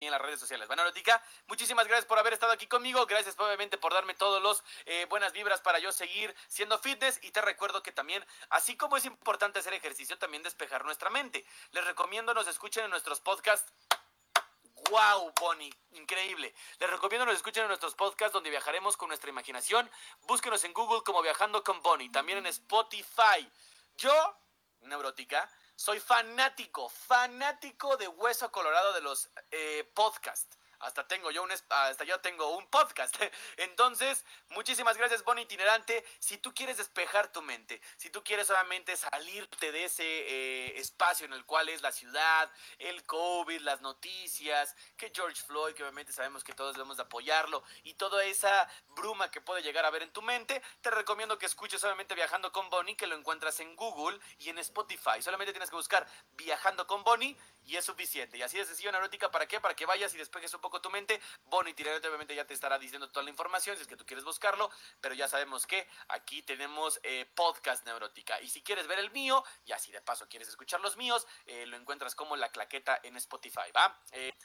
en las redes sociales. Neurótica, muchísimas gracias por haber estado aquí conmigo. Gracias obviamente por darme todos los eh, buenas vibras para yo seguir siendo fitness. Y te recuerdo que también, así como es importante hacer ejercicio, también despejar nuestra mente. Les recomiendo nos escuchen en nuestros podcasts. ¡Wow, Bonnie! Increíble. Les recomiendo nos escuchen en nuestros podcasts donde viajaremos con nuestra imaginación. Búsquenos en Google como Viajando con Bonnie. También en Spotify. Yo, Neurótica, soy fanático, fanático de Hueso Colorado de los eh, podcasts. Hasta tengo yo un hasta yo tengo un podcast. Entonces, muchísimas gracias, Bonnie Itinerante. Si tú quieres despejar tu mente, si tú quieres solamente salirte de ese eh, espacio en el cual es la ciudad, el COVID, las noticias, que George Floyd, que obviamente sabemos que todos debemos de apoyarlo, y toda esa bruma que puede llegar a ver en tu mente, te recomiendo que escuches solamente Viajando con Bonnie, que lo encuentras en Google y en Spotify. Solamente tienes que buscar Viajando con Bonnie y es suficiente. Y así de sencillo, neurótica, ¿para qué? Para que vayas y despejes un poco tu mente. Bonnie Itinerante obviamente ya te estará diciendo toda la información si es que tú quieres buscarlo, pero ya sabemos que aquí tenemos eh, podcast neurótica. Y si quieres ver el mío, y así de paso quieres escuchar los míos, eh, lo encuentras como La Claqueta en Spotify, ¿va? Eh,